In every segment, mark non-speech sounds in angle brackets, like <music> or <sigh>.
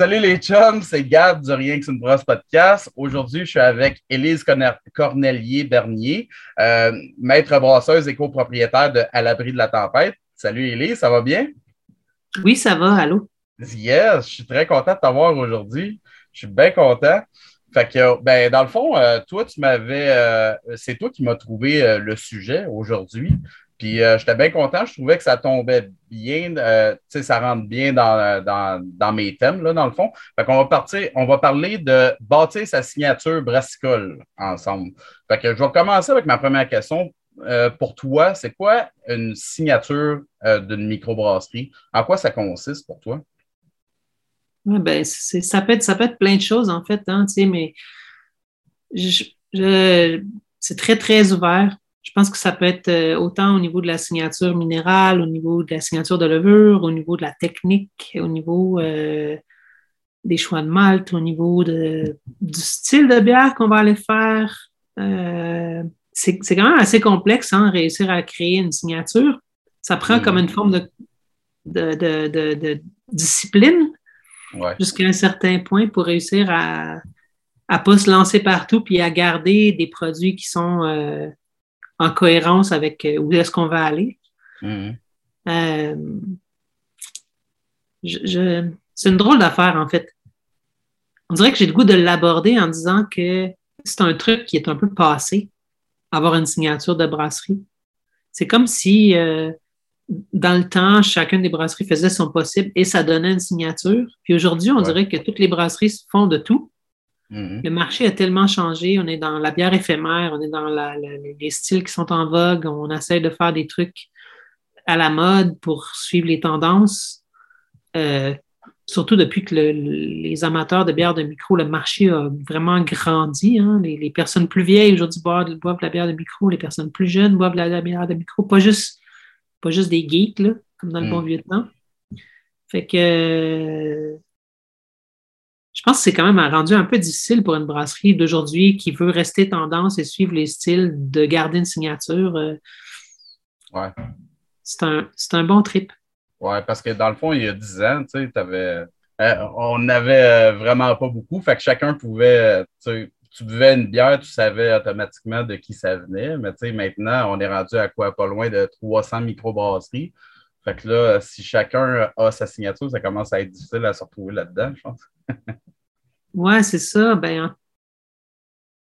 Salut les chums, c'est Gab du Rien que c'est une brosse podcast. Aujourd'hui, je suis avec Élise Cornelier-Bernier, euh, maître brasseuse et copropriétaire de À l'abri de la tempête. Salut Élise, ça va bien? Oui, ça va, allô? Yes, je suis très content de t'avoir aujourd'hui. Je suis bien content. Fait que, ben, dans le fond, euh, toi, tu m'avais, euh, c'est toi qui m'as trouvé euh, le sujet aujourd'hui. Puis j'étais bien content, je trouvais que ça tombait bien, tu sais, ça rentre bien dans, dans, dans, mes thèmes, là, dans le fond. Fait qu'on va partir, on va parler de bâtir sa signature brassicole ensemble. Fait que je vais commencer avec ma première question. pour toi, c'est quoi une signature d'une microbrasserie? En quoi ça consiste pour toi? Ouais, ben, ça, peut être, ça peut être plein de choses, en fait, hein, mais je, c'est très, très ouvert. Je pense que ça peut être euh, autant au niveau de la signature minérale, au niveau de la signature de levure, au niveau de la technique, au niveau euh, des choix de malt, au niveau de, du style de bière qu'on va aller faire. Euh, c'est quand même assez complexe, hein, réussir à créer une signature. Ça prend mm. comme une forme de, de, de, de discipline jusqu'à un certain point pour réussir à ne pas se lancer partout puis à garder des produits qui sont euh, en cohérence avec euh, où est-ce qu'on va aller. Mm-hmm. Euh, je, c'est une drôle d'affaire, en fait. On dirait que j'ai le goût de l'aborder en disant que c'est un truc qui est un peu passé, avoir une signature de brasserie. C'est comme si dans le temps, chacune des brasseries faisait son possible et ça donnait une signature. Puis aujourd'hui, on dirait que toutes les brasseries font de tout. Mm-hmm. Le marché a tellement changé. On est dans la bière éphémère, on est dans les styles qui sont en vogue. On essaie de faire des trucs à la mode pour suivre les tendances. Euh, surtout depuis que les amateurs de bière de micro, le marché a vraiment grandi. Hein. Les, personnes plus vieilles aujourd'hui boivent, boivent, la bière de micro, les personnes plus jeunes boivent la, la bière de micro, pas juste pas juste des geeks, là, comme dans le bon mm. vieux temps. Fait que je pense que c'est quand même rendu un peu difficile pour une brasserie d'aujourd'hui qui veut rester tendance et suivre les styles de garder une signature. Euh. Ouais. C'est un, un, bon trip. Ouais, parce que dans le fond, il y a 10 ans, tu sais, avais, euh, on n'avait vraiment pas beaucoup. Fait que chacun pouvait, tu buvais une bière, tu savais automatiquement de qui ça venait. Mais tu sais, maintenant, on est rendu à quoi? Pas loin de 300 microbrasseries. Fait que là, si chacun a sa signature, ça commence à être difficile à se retrouver là-dedans, je pense. <laughs> ouais, c'est ça. Ben, en...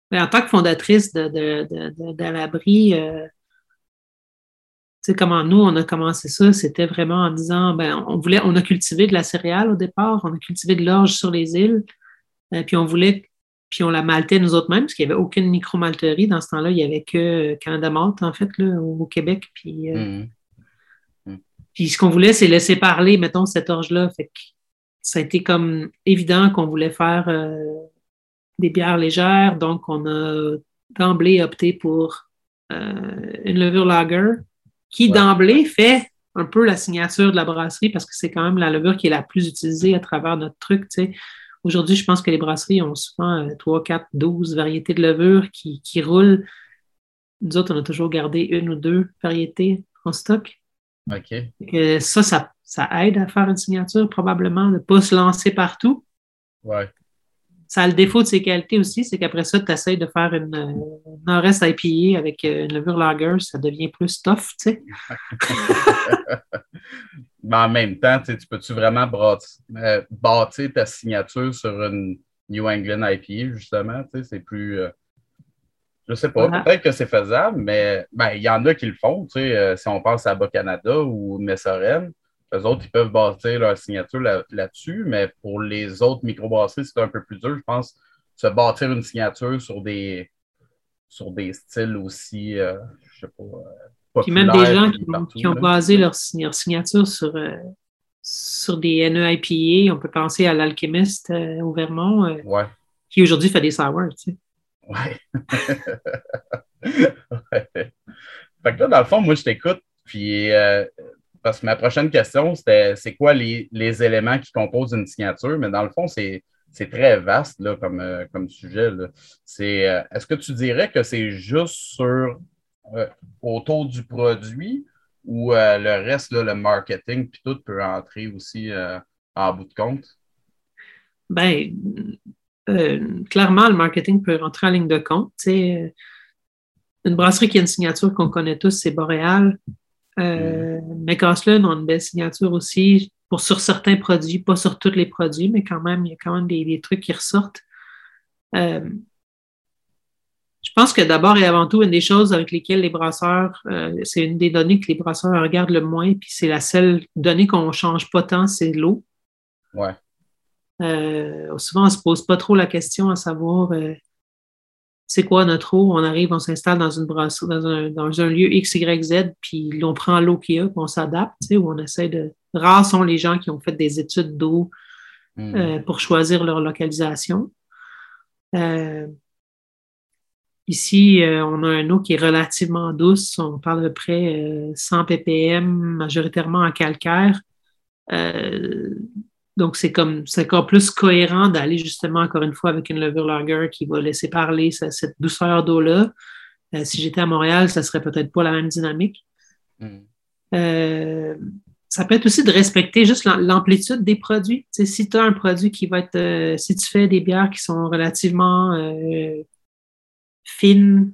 Ben, en, tant que fondatrice de, de, l'abri, euh, tu sais, comment nous, on a commencé ça, c'était vraiment en disant, ben, on voulait, on a cultivé de la céréale au départ, on a cultivé de l'orge sur les îles, euh, puis on voulait puis on la maltait nous autres mêmes, parce qu'il n'y avait aucune micro-malterie. Dans ce temps-là, il n'y avait que Canada Malt, en fait, là, au Québec. Puis, euh, mm-hmm. Mm. Puis ce qu'on voulait, c'est laisser parler, mettons, cette orge-là. Fait que ça a été comme évident qu'on voulait faire euh, des bières légères. Donc, on a d'emblée opté pour euh, une levure lager qui, d'emblée, fait un peu la signature de la brasserie parce que c'est quand même la levure qui est la plus utilisée à travers notre truc. Aujourd'hui, je pense que les brasseries ont souvent 3, 4, 12 variétés de levure qui, roulent. Nous autres, on a toujours gardé une ou deux variétés en stock. OK. ça, ça, aide à faire une signature, probablement, de ne pas se lancer partout. Ouais. Ça a le défaut de ses qualités aussi, c'est qu'après ça, tu essaies de faire une, une nord-est IPA avec euh, une levure lager, ça devient plus tough, tu sais. <laughs> Mais en même temps, tu peux-tu vraiment euh, bâtir, ta signature sur une New England IPA, justement? C'est plus. Euh, je sais pas, peut-être que c'est faisable, mais ben, il y en a qui le font. Euh, si on pense à Bas-Canada ou Messorem, eux autres, ils peuvent bâtir leur signature là-dessus, mais pour les autres microbrasseries, c'est un peu plus dur, je pense, se bâtir une signature sur des, sur des styles aussi, je sais pas puis même des gens qui, ont, basé leur, signature sur, euh, sur des NEIPA. On peut penser à l'alchimiste euh, au Vermont, euh, qui aujourd'hui fait des sours. Tu sais. <laughs> Ouais. Fait que là, dans le fond, moi, je t'écoute. Puis, parce que ma prochaine question, c'était c'est quoi les, les, éléments qui composent une signature? Mais dans le fond, c'est très vaste là, comme, comme sujet. C'est, est-ce que tu dirais que c'est juste sur euh, autour du produit ou euh, le reste, le marketing, puis tout peut entrer aussi euh, en bout de compte? Ben, euh, clairement, le marketing peut rentrer en ligne de compte. une brasserie qui a une signature qu'on connaît tous, c'est Boréal. Euh, mm. a une belle signature aussi pour sur certains produits, pas sur tous les produits, mais quand même, il y a quand même des, trucs qui ressortent. Euh, je pense que d'abord et avant tout, une des choses avec lesquelles les brasseurs, euh, c'est une des données que les brasseurs regardent le moins, puis c'est la seule donnée qu'on ne change pas tant, c'est l'eau. Ouais. Euh, souvent, on ne se pose pas trop la question à savoir c'est quoi notre eau? On arrive, on s'installe dans une dans un, dans un lieu X, Y, Z, puis on prend l'eau qu'il y a, puis on s'adapte, tu sais, ou on essaie de. Rares sont les gens qui ont fait des études d'eau hmm. euh, pour choisir leur localisation. Euh, ici, euh, on a un eau qui est relativement douce. On parle de près 100 ppm, majoritairement en calcaire. Donc, c'est comme c'est encore plus cohérent d'aller justement, encore une fois, avec une levure lager qui va laisser parler cette douceur d'eau-là. Euh, si j'étais à Montréal, ça serait peut-être pas la même dynamique. Mm. Euh, ça peut être aussi de respecter juste l'amplitude des produits. si tu as un produit qui va être, euh, si tu fais des bières qui sont relativement fines,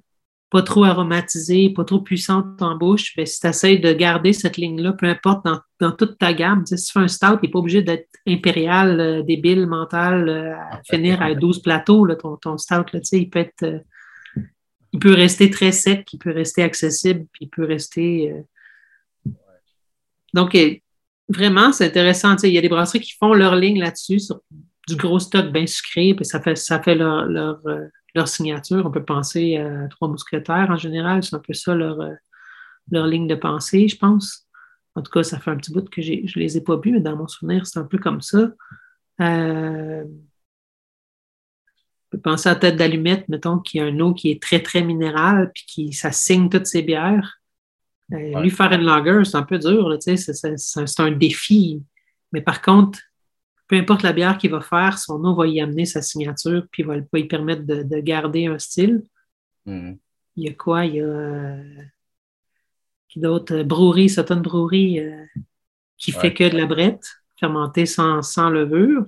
pas trop aromatisée, pas trop puissante en bouche, ben, si tu essaies de garder cette ligne-là, peu importe dans, toute ta gamme, si tu fais un stout, il n'est pas obligé d'être impérial, euh, débile, mental, euh, à finir à 12 plateaux, ton, ton, stout, il peut être. Euh, il peut rester très sec, il peut rester accessible, puis il peut rester. Donc, vraiment, c'est intéressant. Il y a des brasseries qui font leur ligne là-dessus, sur du gros stock bien sucré, puis ça fait, ça fait leur, leur signature. On peut penser à Trois Mousquetaires en général, c'est un peu ça leur, euh, leur ligne de pensée, je pense. En tout cas, ça fait un petit bout que je ne les ai pas vus, mais dans mon souvenir, c'est un peu comme ça. Euh, on peut penser à Tête d'allumette, mettons, qui a un eau qui est très, très minérale, puis qui, ça signe toutes ses bières. Euh, lui, faire une lager, c'est un peu dur, c'est un défi. Mais par contre, peu importe la bière qu'il va faire, son nom va y amener sa signature, puis va, va lui permettre de, garder un style. Mm. Il y a quoi? Il y a euh, qui d'autre? Brewery, Sutton Brewery, euh, qui fait que de la brette, fermentée sans, levure.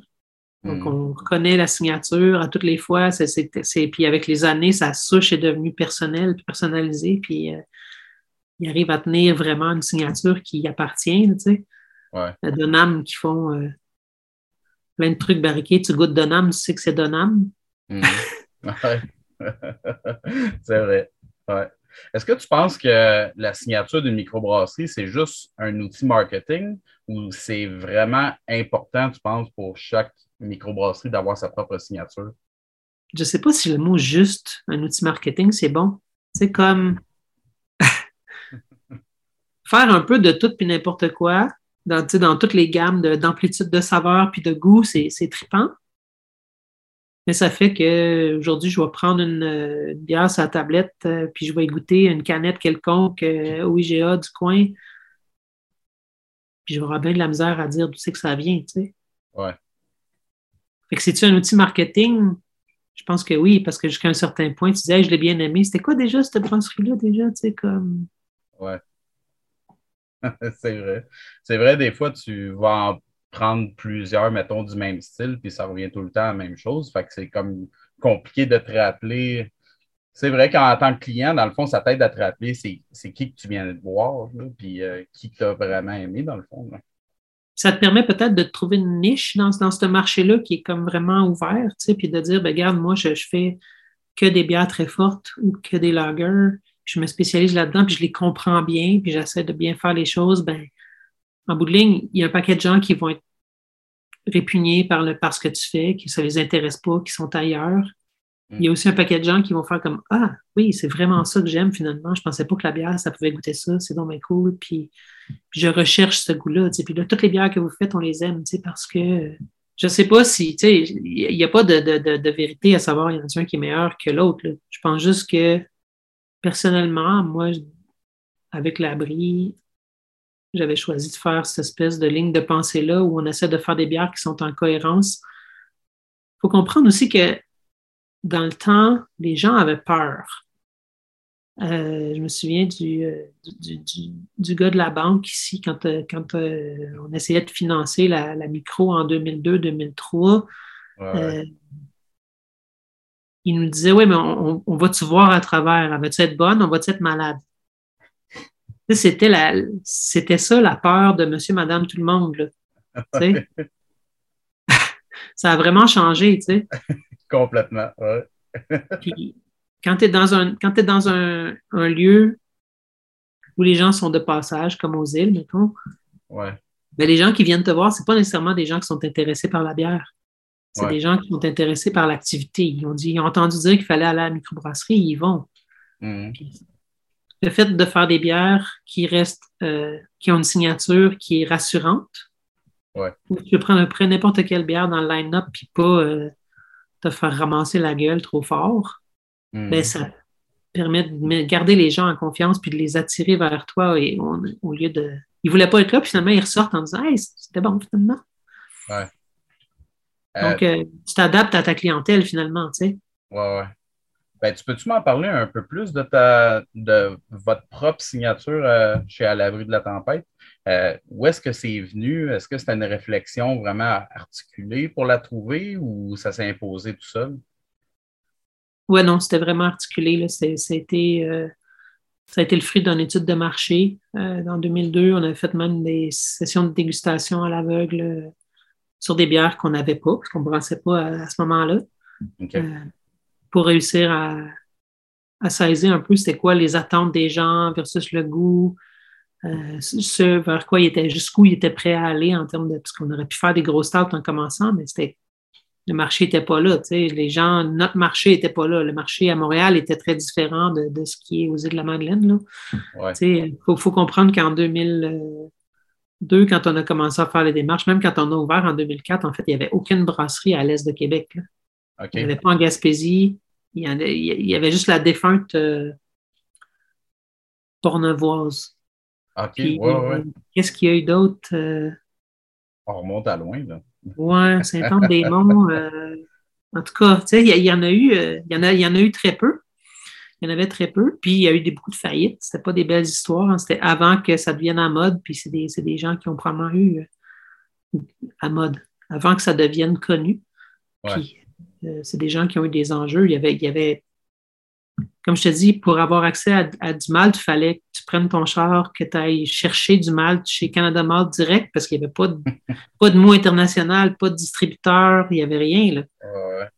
Donc, mm. on connaît la signature à toutes les fois. puis avec les années, sa souche est devenue personnelle, personnalisée, puis euh, il arrive à tenir vraiment une signature qui appartient, tu sais. Ouais. De qui font plein de trucs barriqués. Tu goûtes Donham, tu sais que c'est Donham. Mhm. <laughs> c'est vrai. Est-ce que tu penses que la signature d'une microbrasserie, c'est juste un outil marketing ou c'est vraiment important, tu penses, pour chaque microbrasserie d'avoir sa propre signature? Je ne sais pas si le mot juste un outil marketing, c'est bon. C'est comme <laughs> faire un peu de tout et n'importe quoi, dans, dans toutes les gammes d'amplitude de, saveur puis de goût, c'est trippant. Mais ça fait qu'aujourd'hui, je vais prendre une, bière sur la tablette, euh, puis je vais goûter une canette quelconque euh, au IGA du coin. Puis je vais avoir bien de la misère à dire d'où c'est que ça vient, tu sais. Ouais. Fait que c'est-tu un outil marketing? Je pense que oui, parce que jusqu'à un certain point, tu disais, je l'ai bien aimé. C'était quoi déjà cette brasserie-là, déjà, tu sais, comme? Ouais. <laughs> c'est vrai. C'est vrai, des fois, tu vas en prendre plusieurs, mettons, du même style, puis ça revient tout le temps à la même chose. Fait que c'est comme compliqué de te rappeler. C'est vrai qu'en tant que client, dans le fond, ça t'aide à te rappeler c'est qui que tu viens de voir, puis euh, qui t'a vraiment aimé, dans le fond. Ça te permet peut-être de trouver une niche dans, ce marché-là qui est comme vraiment ouvert, tu puis de dire, ben, regarde, moi, je, je fais que des bières très fortes ou que des lagers je me spécialise là-dedans, puis je les comprends bien, puis j'essaie de bien faire les choses, ben, en bout de ligne, il y a un paquet de gens qui vont être répugnés par, le, par ce que tu fais, qui ne les intéresse pas, qui sont ailleurs. Il y a mm. aussi un paquet de gens qui vont faire comme Ah, oui, c'est vraiment ça que j'aime finalement. Je ne pensais pas que la bière, ça pouvait goûter ça, c'est donc cool. Puis, je recherche ce goût-là. Puis là, toutes les bières que vous faites, on les aime parce que je ne sais pas si, tu sais, il n'y a pas de, de, de, vérité à savoir, il y en a un qui est meilleur que l'autre. Je pense juste que personnellement, moi, avec l'abri, j'avais choisi de faire cette espèce de ligne de pensée-là où on essaie de faire des bières qui sont en cohérence. Il faut comprendre aussi que dans le temps, les gens avaient peur. Euh, je me souviens euh, du, du, gars de la banque ici, quand, euh, quand on essayait de financer la, la micro en 2002-2003. Euh, il nous disait, oui, mais on, va-tu voir à travers? Elle va-tu être bonne? On va-tu être malade? C'était, la, c'était ça la peur de monsieur, madame, tout le monde. <laughs> ça a vraiment changé, tu sais. Complètement, ouais. <laughs> Puis, quand tu es dans, un, quand es dans un, lieu où les gens sont de passage, comme aux îles, mettons, ouais. Ben, les gens qui viennent te voir, ce pas nécessairement des gens qui sont intéressés par la bière. C'est des gens qui sont intéressés par l'activité. Ils ont, dit, ils ont entendu dire qu'il fallait aller à la microbrasserie, ils y vont. Mhm. le fait de faire des bières qui restent, euh, qui ont une signature qui est rassurante, Ouais. Tu peux prendre n'importe quelle bière dans le line-up puis pas euh, te faire ramasser la gueule trop fort. Mhm. Ben, ça permet de garder les gens en confiance puis de les attirer vers toi et au lieu de. Ils ne voulaient pas être là, puis finalement, ils ressortent en disant Hey, c'était bon, finalement. Ouais. Donc, euh, tu t'adaptes à ta clientèle finalement, tu sais. Ouais, ouais. Ben, tu peux-tu m'en parler un peu plus de, ta, de votre propre signature euh, chez À l'abri de la tempête? Euh, où est-ce que c'est venu? Est-ce que c'était une réflexion vraiment articulée pour la trouver ou ça s'est imposé tout seul? Oui, non, c'était vraiment articulé. Là. ça a été le fruit d'une étude de marché. Euh, en 2002, on avait fait même des sessions de dégustation à l'aveugle sur des bières qu'on n'avait pas, parce qu'on ne brassait pas à, ce moment-là pour réussir à, saisir un peu c'était quoi les attentes des gens versus le goût, euh, ce vers quoi il était, jusqu'où il était prêt à aller en termes de. Parce qu'on aurait pu faire des grosses starts en commençant, mais c'était. Le marché n'était pas là. Les gens, notre marché n'était pas là. Le marché à Montréal était très différent de, ce qui est aux îles de la Madeleine. Il faut, faut, comprendre qu'en 2002, quand on a commencé à faire les démarches, même quand on a ouvert en 2004, en fait, il n'y avait aucune brasserie à l'est de Québec. Il n'y avait pas en Gaspésie, il y, avait, juste la défunte euh, Pornevoise. OK, ouais, ouais. Qu'est-ce qu'il y a eu d'autre? Euh? On remonte à loin, là. Ouais, Saint-Anne-des-Monts. Euh, en tout cas, tu sais, il y, en a eu, il y en a, il y en a eu très peu. Il y en avait très peu. Puis il y a eu des, beaucoup de faillites. C'était pas des belles histoires. Hein. C'était avant que ça devienne à mode. Puis c'est des, des, gens qui ont probablement eu à mode, avant que ça devienne connu. Puis euh, c'est des gens qui ont eu des enjeux. Il y avait, il y avait comme je te dis, pour avoir accès à, du malt, il fallait que tu prennes ton char, que tu ailles chercher du malt chez Canada Malt direct parce qu'il n'y avait pas de, <laughs> pas de mot international, pas de distributeur, il n'y avait rien. Là.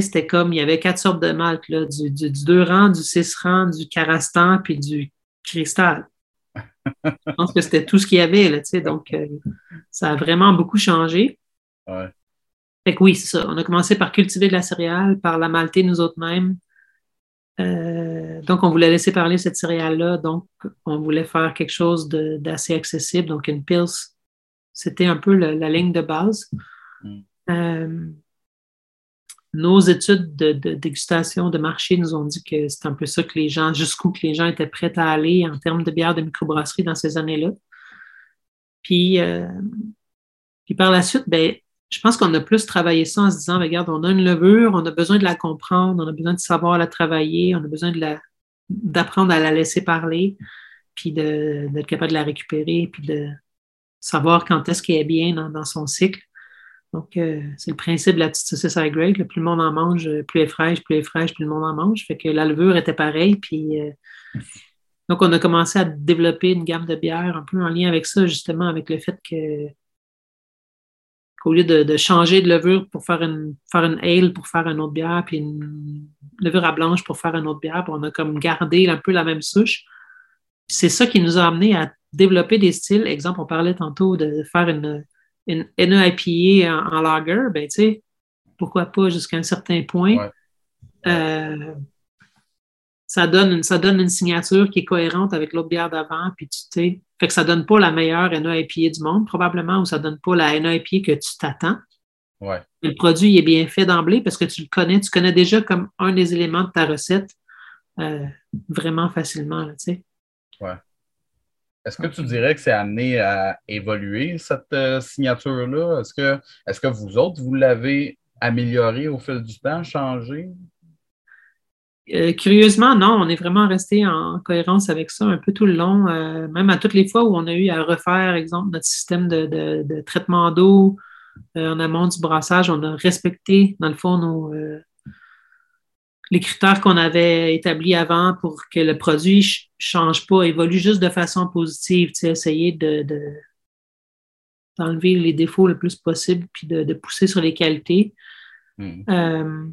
C'était comme, il y avait quatre sortes de malt, là, du, du, du 2 rangs, du 6 rangs, du Carastan, puis du cristal. Je pense que c'était tout ce qu'il y avait. Là, donc, euh, ça a vraiment beaucoup changé. Ouais oui, c'est ça. On a commencé par cultiver de la céréale, par la malter nous autres mêmes. Euh, donc, on voulait laisser parler cette céréale-là. Donc, on voulait faire quelque chose d'assez accessible. Donc, une Pils, c'était un peu la ligne de base. Mm. Euh, nos études de, dégustation de marché nous ont dit que c'est un peu ça que les gens, jusqu'où que les gens étaient prêts à aller en termes de bière de microbrasserie dans ces années-là. Puis, euh, puis par la suite, ben, je pense qu'on a plus travaillé ça en se disant, regarde, on a une levure, on a besoin de la comprendre, on a besoin de savoir la travailler, on a besoin de la, d'apprendre à la laisser parler, puis d'être capable de la récupérer, puis de savoir quand est-ce qu'elle est bien dans, son cycle. Donc, euh, c'est le principe de la petite saucisse high grade. Plus le monde en mange, plus elle est fraîche, plus elle est fraîche, plus le monde en mange. Fait que la levure était pareille. Puis, euh, donc, on a commencé à développer une gamme de bières un peu en lien avec ça, justement, avec le fait que qu'au lieu de, changer de levure pour faire une, faire une ale pour faire une autre bière, puis une levure à blanche pour faire une autre bière, on a comme gardé un peu la même souche. C'est ça qui nous a amené à développer des styles. Exemple, on parlait tantôt de faire une, une NEIPA en, en lager, ben tu sais, pourquoi pas jusqu'à un certain point. Euh, ça donne, une, ça donne une signature qui est cohérente avec l'autre bière d'avant, puis tu sais, fait que ça donne pas la meilleure NAIPA du monde, probablement, ou ça donne pas la NAIPA que tu t'attends. Ouais. le produit est bien fait d'emblée parce que tu le connais, tu connais déjà comme un des éléments de ta recette euh, vraiment facilement, tu sais. Ouais. Est-ce que tu dirais que c'est amené à évoluer, cette euh, signature-là? Est-ce que, est que vous autres, vous l'avez améliorée au fil du temps, changé? Euh, curieusement, non, on est vraiment resté en cohérence avec ça un peu tout le long, euh, même à toutes les fois où on a eu à refaire, exemple, notre système de, traitement d'eau, en amont du brassage, on a respecté, dans le fond, nos, les critères qu'on avait établis avant pour que le produit ne change pas, évolue juste de façon positive, essayer de, d'enlever les défauts le plus possible, puis de, pousser sur les qualités. Hmm. Euh,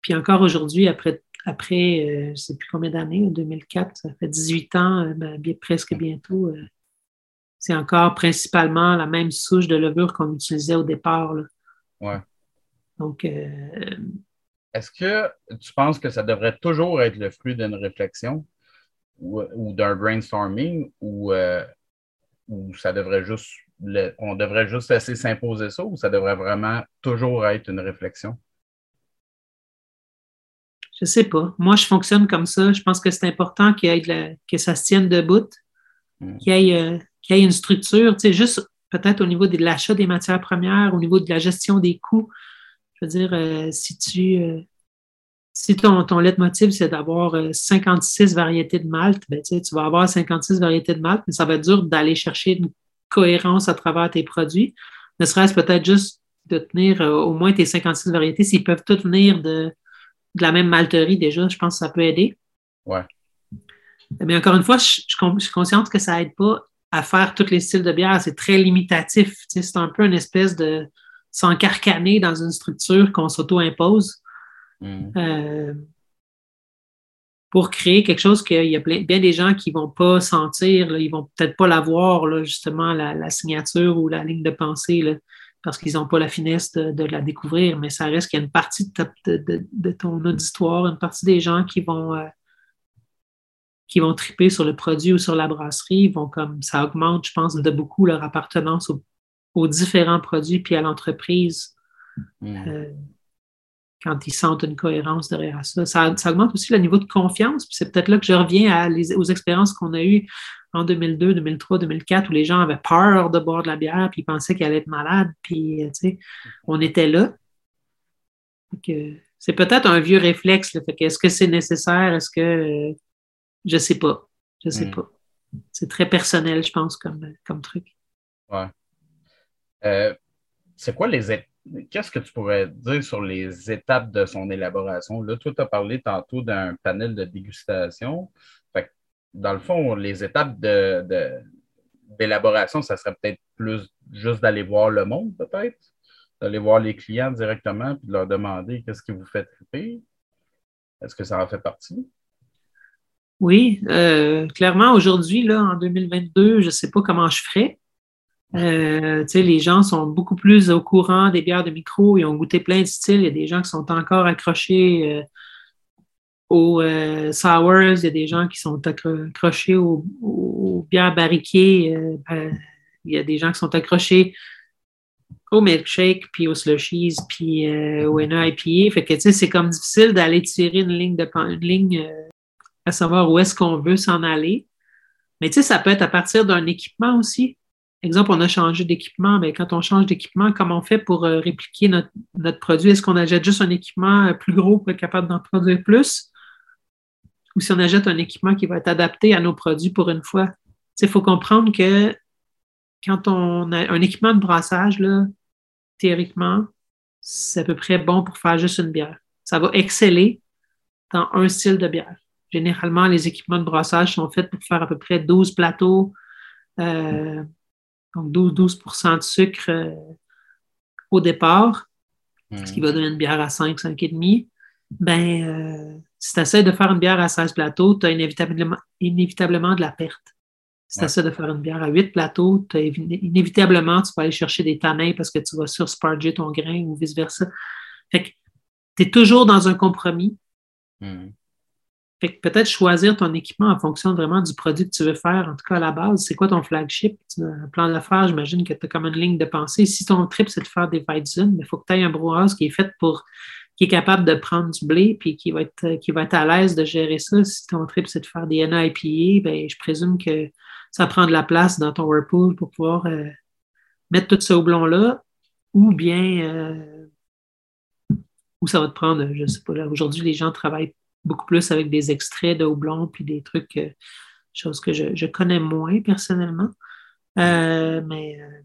puis encore aujourd'hui, après, après euh, je ne sais plus combien d'années, 2004, ça fait 18 ans, euh, ben, bien, presque bientôt, c'est encore principalement la même souche de levure qu'on utilisait au départ. Là. Ouais. Donc, est-ce que tu penses que ça devrait toujours être le fruit d'une réflexion ou, d'un brainstorming ou, euh, ou ça devrait juste on devrait juste laisser s'imposer ça ou ça devrait vraiment toujours être une réflexion? Je ne sais pas. Moi, je fonctionne comme ça. Je pense que c'est important qu'il y ait que ça se tienne debout, hmm. qu'il y, ait, euh, ait une structure, tu sais, juste peut-être au niveau de l'achat des matières premières, au niveau de la gestion des coûts je veux dire, euh, si tu euh, si ton, ton leitmotiv, c'est d'avoir 56 euh, variétés de malt, ben, tu vas avoir 56 variétés de malt, mais ça va être dur d'aller chercher une cohérence à travers tes produits. Ne serait-ce peut-être juste de tenir au moins tes 56 variétés, s'ils peuvent toutes venir de, de, la même malterie déjà, je pense que ça peut aider. Ouais. Mais encore une fois, je, suis consciente que ça n'aide pas à faire tous les styles de bière. C'est très limitatif. c'est un peu une espèce de s'encarcaner dans une structure qu'on s'auto-impose mm. euh, pour créer quelque chose qu'il y a bien des gens qui ne vont pas sentir, ils ne vont peut-être pas l'avoir, justement, la, signature ou la ligne de pensée, parce qu'ils n'ont pas la finesse de, la découvrir, mais ça reste qu'il y a une partie de, ton auditoire, une partie des gens qui vont... Euh, qui vont triper sur le produit ou sur la brasserie, vont comme ça augmente, je pense, de beaucoup leur appartenance au, aux différents produits puis à l'entreprise hmm. euh, quand ils sentent une cohérence derrière ça. ça. augmente aussi le niveau de confiance. Puis c'est peut-être là que je reviens aux expériences qu'on a eues en 2002, 2003, 2004, où les gens avaient peur de boire de la bière, puis ils pensaient qu'elle allait être malade, puis, euh, tu sais, on était là. C'est peut-être un vieux réflexe. Est-ce que c'est nécessaire? Est-ce que... Euh, je sais pas. Je sais hmm. pas. C'est très personnel, je pense, comme, comme truc. Ouais. Euh, c'est quoi les Qu'est-ce que tu pourrais dire sur les étapes de son élaboration? Là, toi, tu as parlé tantôt d'un panel de dégustation. dans le fond, les étapes d'élaboration, de, ça serait peut-être plus juste d'aller voir le monde, peut-être? D'aller voir les clients directement et de leur demander qu'est-ce que vous faites triper? Est-ce que ça en fait partie? Oui, euh, clairement, aujourd'hui, en 2022, je ne sais pas comment je ferais. Euh, les gens sont beaucoup plus au courant des bières de micro, ils ont goûté plein de styles. Il y a des gens qui sont encore accrochés euh, aux euh, sours, il y a des gens qui sont accrochés aux, bières barriquées, ben, il y a des gens qui sont accrochés au milkshake, puis aux slushies, puis au NIPA. Fait que, c'est comme difficile d'aller tirer une ligne, de, une ligne à savoir où est-ce qu'on veut s'en aller. Mais ça peut être à partir d'un équipement aussi. Exemple, on a changé d'équipement, mais quand on change d'équipement, comment on fait pour euh, répliquer notre, produit? Est-ce qu'on achète juste un équipement euh, plus gros pour être capable d'en produire plus? Ou si on achète un équipement qui va être adapté à nos produits pour une fois? Il faut comprendre que quand on a un équipement de brassage, là, théoriquement, c'est à peu près bon pour faire juste une bière. Ça va exceller dans un style de bière. Généralement, les équipements de brassage sont faits pour faire à peu près 12 plateaux. Euh, donc 12, 12% de sucre euh, au départ, ce qui va donner une bière à 5, 5,5, ben, euh, si tu essaies de faire une bière à 16 plateaux, tu as inévitablement, inévitablement de la perte. Si tu essaies de faire une bière à 8 plateaux, inévitablement, tu vas aller chercher des tanins parce que tu vas sursparger ton grain ou vice-versa. Fait que tu es toujours dans un compromis. Hmm peut-être choisir ton équipement en fonction vraiment du produit que tu veux faire, en tout cas à la base. C'est quoi ton flagship? Un plan d'affaires, j'imagine que tu as comme une ligne de pensée. Si ton trip, c'est de faire des Weizen, il faut que tu aies un brouhaha qui est fait pour qui est capable de prendre du blé puis qui va être, qui va être à l'aise de gérer ça. Si ton trip, c'est de faire des NIPA, ben, je présume que ça prend de la place dans ton whirlpool pour pouvoir euh, mettre tout ce houblon-là. Ou bien, euh, ou ça va te prendre, je sais pas, aujourd'hui, les gens travaillent beaucoup plus avec des extraits de houblon puis des trucs, euh, choses que je, connais moins personnellement. Euh, mais euh,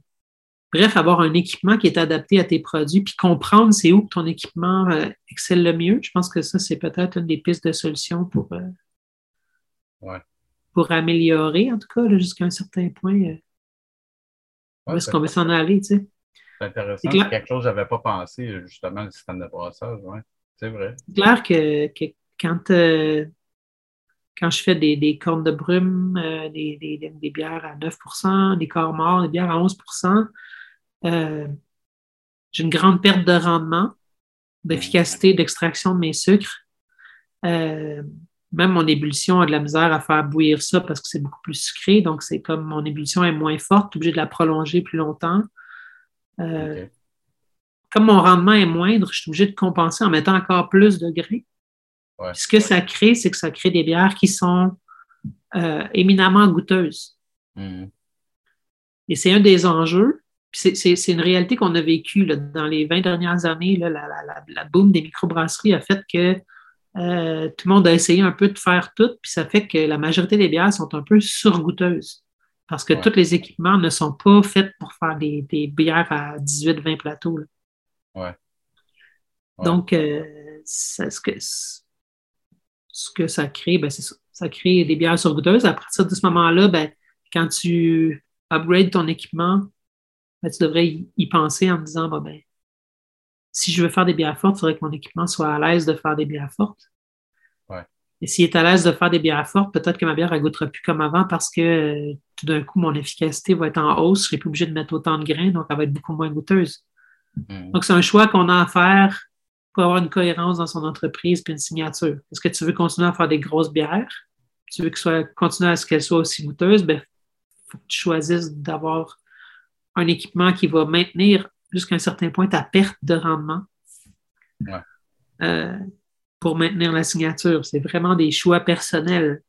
bref, avoir un équipement qui est adapté à tes produits, puis comprendre c'est où que ton équipement euh, excelle le mieux. Je pense que ça, c'est peut-être une des pistes de solution pour, ouais. pour améliorer, en tout cas, jusqu'à un certain point. où est-ce qu'on veut s'en aller, tu sais? C'est intéressant. C'est quelque chose que je n'avais pas pensé, justement, le système de brassage. Ouais. C'est vrai. C'est clair que, que quand, euh, quand je fais des, des cornes de brume, euh, des, des, des, bières à 9% des corps morts, des bières à 11% euh, j'ai une grande perte de rendement, d'efficacité, d'extraction de mes sucres. même mon ébullition a de la misère à faire bouillir ça parce que c'est beaucoup plus sucré. Donc, c'est comme mon ébullition est moins forte, obligé de la prolonger plus longtemps. Comme mon rendement est moindre, je suis obligé de compenser en mettant encore plus de grains. Ce que ça crée, c'est que ça crée des bières qui sont euh, éminemment goûteuses. Hmm. Et c'est un des enjeux. C'est une réalité qu'on a vécue dans les 20 dernières années. la, la, boom des microbrasseries a fait que euh, tout le monde a essayé un peu de faire tout, puis ça fait que la majorité des bières sont un peu surgoûteuses. Parce que tous les équipements ne sont pas faits pour faire des, bières à 18-20 plateaux. Donc, euh, ce, que, ce que ça crée, ben, c'est ça. Ça crée des bières surgoûteuses. À partir de ce moment-là, ben, quand tu upgrades ton équipement, ben, tu devrais y, penser en te disant ben, si je veux faire des bières fortes, il faudrait que mon équipement soit à l'aise de faire des bières fortes. Et s'il est à l'aise de faire des bières fortes, peut-être que ma bière ne goûtera plus comme avant parce que euh, tout d'un coup, mon efficacité va être en hausse. Je ne serai plus obligé de mettre autant de grains, donc elle va être beaucoup moins goûteuse. Mm. Donc, c'est un choix qu'on a à faire pour avoir une cohérence dans son entreprise et une signature. Est-ce que tu veux continuer à faire des grosses bières? Tu veux que soit, continuer à ce qu'elles soient aussi goûteuses? Il ben, faut que tu choisisses d'avoir un équipement qui va maintenir jusqu'à un certain point ta perte de rendement. Euh, pour maintenir la signature. C'est vraiment des choix personnels.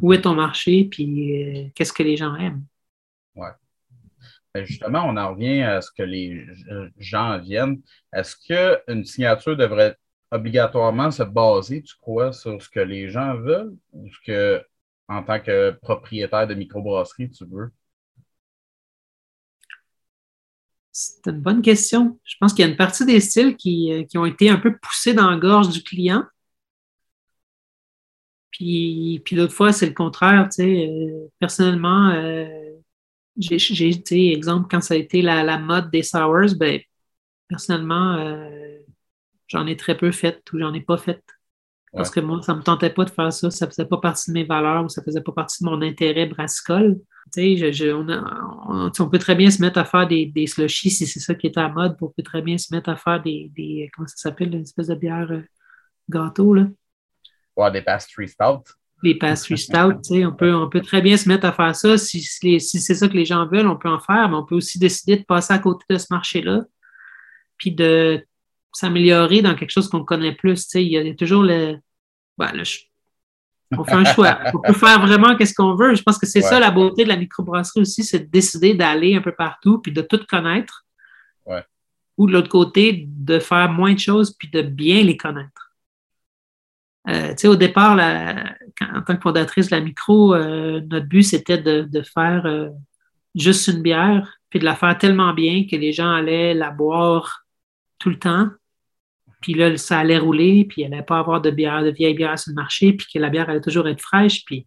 Où est ton marché, puis euh, qu'est-ce que les gens aiment? Ben, justement, on en revient à ce que les gens viennent. Est-ce qu'une signature devrait obligatoirement se baser, tu crois, sur ce que les gens veulent ou ce que, en tant que propriétaire de microbrasserie, tu veux? C'est une bonne question. Je pense qu'il y a une partie des styles qui, euh, ont été un peu poussés dans la gorge du client. Puis, puis fois, c'est le contraire. Euh, personnellement, euh, j'ai, été, exemple, quand ça a été la, mode des sours, ben, personnellement, j'en ai très peu fait ou j'en ai pas fait. Parce que moi, ça ne me tentait pas de faire ça. Ça ne faisait pas partie de mes valeurs ou ça ne faisait pas partie de mon intérêt brassicole. on, peut très bien se mettre à faire des, des slushies si c'est ça qui est à la mode. On peut très bien se mettre à faire des, des comment ça s'appelle, une espèce de bière euh, gâteau. Là. Ouais, des pastry stout. Les pastry stout, on peut, on peut très bien se mettre à faire ça. Si, si c'est ça que les gens veulent, on peut en faire, mais on peut aussi décider de passer à côté de ce marché-là, puis de s'améliorer dans quelque chose qu'on connaît plus. Il y a toujours le. Ben, on fait un choix. <laughs> On peut faire vraiment qu'est-ce qu'on veut. Je pense que c'est ça la beauté de la microbrasserie aussi, c'est de décider d'aller un peu partout puis de tout connaître. Ou de l'autre côté, de faire moins de choses puis de bien les connaître. Euh, au départ, en tant que fondatrice de la micro, euh, notre but, c'était de, faire euh, juste une bière, puis de la faire tellement bien que les gens allaient la boire tout le temps, puis là, ça allait rouler, puis il n'allait pas avoir de bière, de vieille bière sur le marché, puis que la bière allait toujours être fraîche. Puis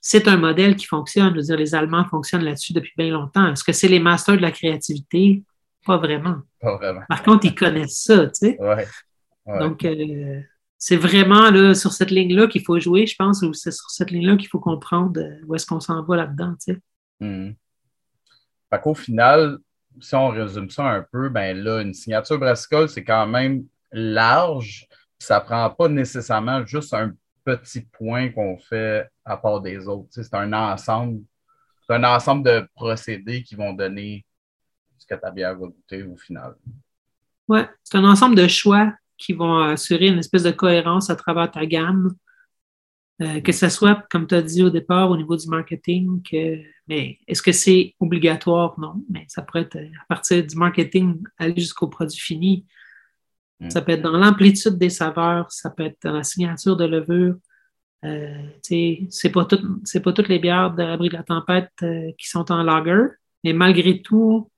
c'est un modèle qui fonctionne. Je veux dire, les Allemands fonctionnent là-dessus depuis bien longtemps. Est-ce que c'est les masters de la créativité? Pas vraiment. Pas vraiment. Par contre, ils connaissent ça, tu sais. Ouais. Donc, euh, c'est vraiment là, sur cette ligne-là qu'il faut jouer, je pense, ou c'est sur cette ligne-là qu'il faut comprendre euh, où est-ce qu'on s'en va là-dedans, tu sais. Mmh. Fait qu'au final, si on résume ça un peu, ben là, une signature brassicole, c'est quand même large. Ça ne prend pas nécessairement juste un petit point qu'on fait à part des autres. c'est un ensemble. C'est un ensemble de procédés qui vont donner ce que ta bière va goûter au final. Oui, c'est un ensemble de choix qui vont assurer une espèce de cohérence à travers ta gamme. Euh, que ce soit, comme tu as dit au départ, au niveau du marketing, mais est-ce que c'est obligatoire? Non, mais ça pourrait être à partir du marketing, aller jusqu'au produit fini. Mm. Ça peut être dans l'amplitude des saveurs, ça peut être dans la signature de levure. Euh, c'est pas, pas toutes les bières de l'abri de la tempête euh, qui sont en lager. Mais malgré tout,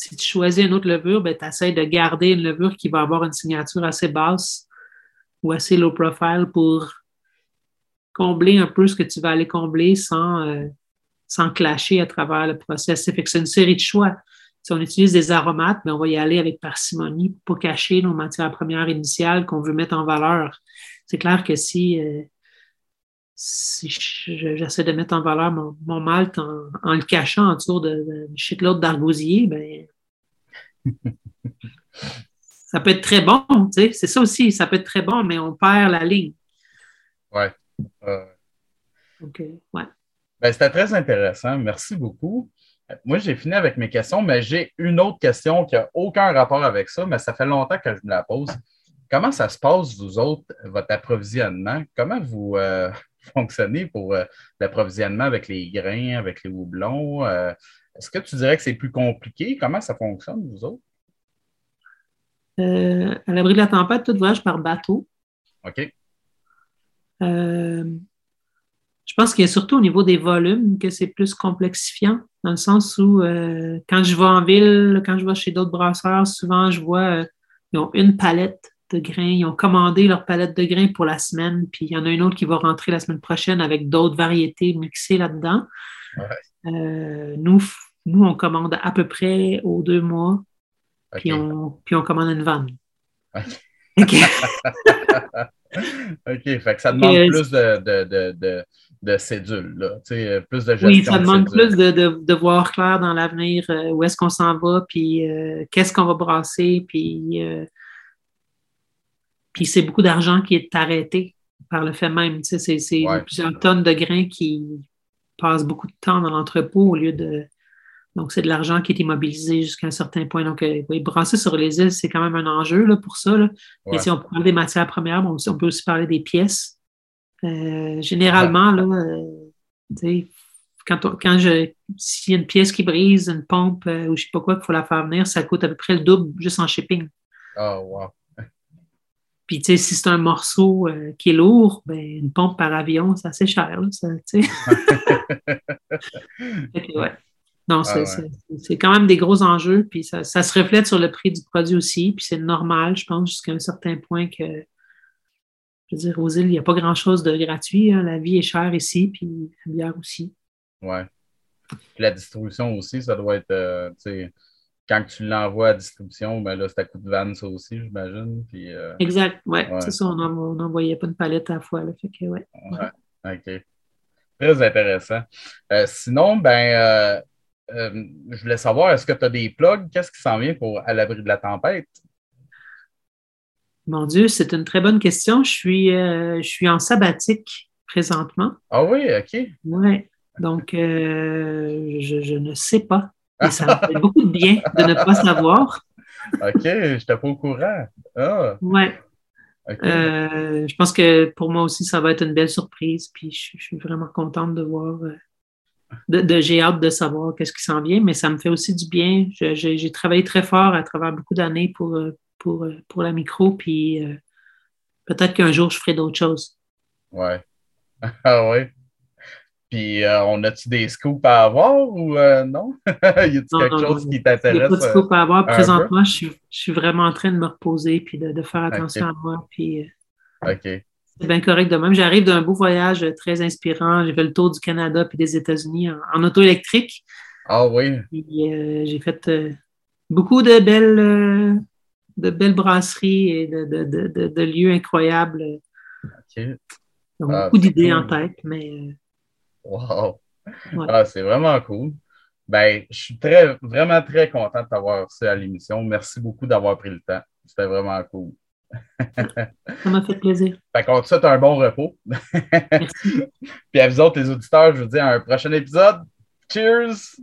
si tu choisis une autre levure, ben, tu essaies de garder une levure qui va avoir une signature assez basse ou assez low profile pour combler un peu ce que tu vas aller combler sans, euh, sans clasher à travers le process. c'est une série de choix. Si on utilise des aromates, mais ben, on va y aller avec parcimonie pour pas cacher nos matières premières initiales qu'on veut mettre en valeur. C'est clair que si, euh, si j'essaie de mettre en valeur mon, mon malt en, le cachant autour de, de shitload d'argousier, ben, <laughs> ça peut être très bon, c'est ça aussi, ça peut être très bon, mais on perd la ligne. Ouais. OK, ouais. Ben, C'était très intéressant. Merci beaucoup. Moi, j'ai fini avec mes questions, mais j'ai une autre question qui n'a aucun rapport avec ça, mais ça fait longtemps que je me la pose. Comment ça se passe, vous autres, votre approvisionnement? Comment vous euh, <laughs> fonctionnez pour euh, l'approvisionnement avec les grains, avec les houblons? Euh, est-ce que tu dirais que c'est plus compliqué? Comment ça fonctionne, vous autres? à l'abri de la tempête, tout voyage par bateau. OK. Je pense qu'il y a surtout au niveau des volumes que c'est plus complexifiant, dans le sens où quand je vais en ville, quand je vais chez d'autres brasseurs, souvent je vois ils ont une palette de grains, ils ont commandé leur palette de grains pour la semaine, puis il y en a une autre qui va rentrer la semaine prochaine avec d'autres variétés mixées là-dedans. Euh, nous, nous, on commande à peu près aux deux mois, puis, on, puis on commande une vanne. <laughs> OK. OK, fait que ça demande plus de de cédule, là, plus de gestion. Oui, ça demande plus de, de, voir clair dans l'avenir euh, où est-ce qu'on s'en va, puis euh, qu'est-ce qu'on va brasser, puis, puis c'est beaucoup d'argent qui est arrêté par le fait même. C'est plusieurs tonnes de grains qui passent beaucoup de temps dans l'entrepôt au lieu de. Donc, c'est de l'argent qui est immobilisé jusqu'à un certain point. Donc, oui, brasser sur les îles, c'est quand même un enjeu là, pour ça. Là. Mais si on parle des matières premières, on peut aussi parler des pièces. Euh, généralement, là, euh, quand, quand je, s'il y a une pièce qui brise, une pompe euh, ou je ne sais pas quoi, qu'il faut la faire venir, ça coûte à peu près le double juste en shipping. Oh, wow. Puis, tu sais, si c'est un morceau qui est lourd, ben, une pompe par avion, c'est assez cher, ça, tu sais. <laughs> ouais. Non, ah, c'est quand même des gros enjeux, puis ça, ça, se reflète sur le prix du produit aussi, puis c'est normal, je pense, jusqu'à un certain point que je veux dire, aux îles, il n'y a pas grand-chose de gratuit. Hein. La vie est chère ici, puis la bière aussi. Oui. La distribution aussi, ça doit être, euh, quand tu l'envoies à distribution, ben là, c'est à coup de vanne, ça aussi, j'imagine. Euh, exact, oui. C'est ça, on n'envoyait pas une palette à la fois. Là, fait que, ouais. OK. Très intéressant. Euh, sinon, ben, je voulais savoir, est-ce que tu as des plugs? Qu'est-ce qui s'en vient pour À l'abri de la tempête? Mon Dieu, c'est une très bonne question. Je suis, euh, je suis en sabbatique présentement. Ah oui, OK. Oui. Donc, euh, je, ne sais pas. Et ça me fait beaucoup de bien de ne pas savoir. OK, je n'étais pas au courant. Ah. Oui. Euh, je pense que pour moi aussi, ça va être une belle surprise. Puis je, suis vraiment contente de voir. De, j'ai hâte de savoir qu'est-ce qui s'en vient, mais ça me fait aussi du bien. J'ai travaillé très fort à travers beaucoup d'années pour, pour, euh, pour la micro, puis euh, peut-être qu'un jour, je ferai d'autres choses. Ouais. <laughs> Ah ouais. Puis, euh, on a-tu des scoops à avoir ou non? <laughs> y a-t-il quelque chose qui t'intéresse? Il n'y a pas de scoops à avoir. Présentement, je suis, je suis, vraiment en train de me reposer puis de, de faire attention à moi. Puis, OK. C'est bien correct de même. J'arrive d'un beau voyage très inspirant. J'ai fait le tour du Canada puis des États-Unis en, auto électrique. Ah oui. j'ai fait beaucoup de belles de belles brasseries et de, lieux incroyables. OK. Ah, beaucoup d'idées en tête, mais. Wow! Ah, c'est vraiment cool. Ben, je suis très, vraiment très content de t'avoir reçu à l'émission. Merci beaucoup d'avoir pris le temps. C'était vraiment cool. Ça m'a fait plaisir. Fait qu'on te souhaite un bon repos. Merci. <laughs> Puis à vous autres, les auditeurs, je vous dis à un prochain épisode. Cheers!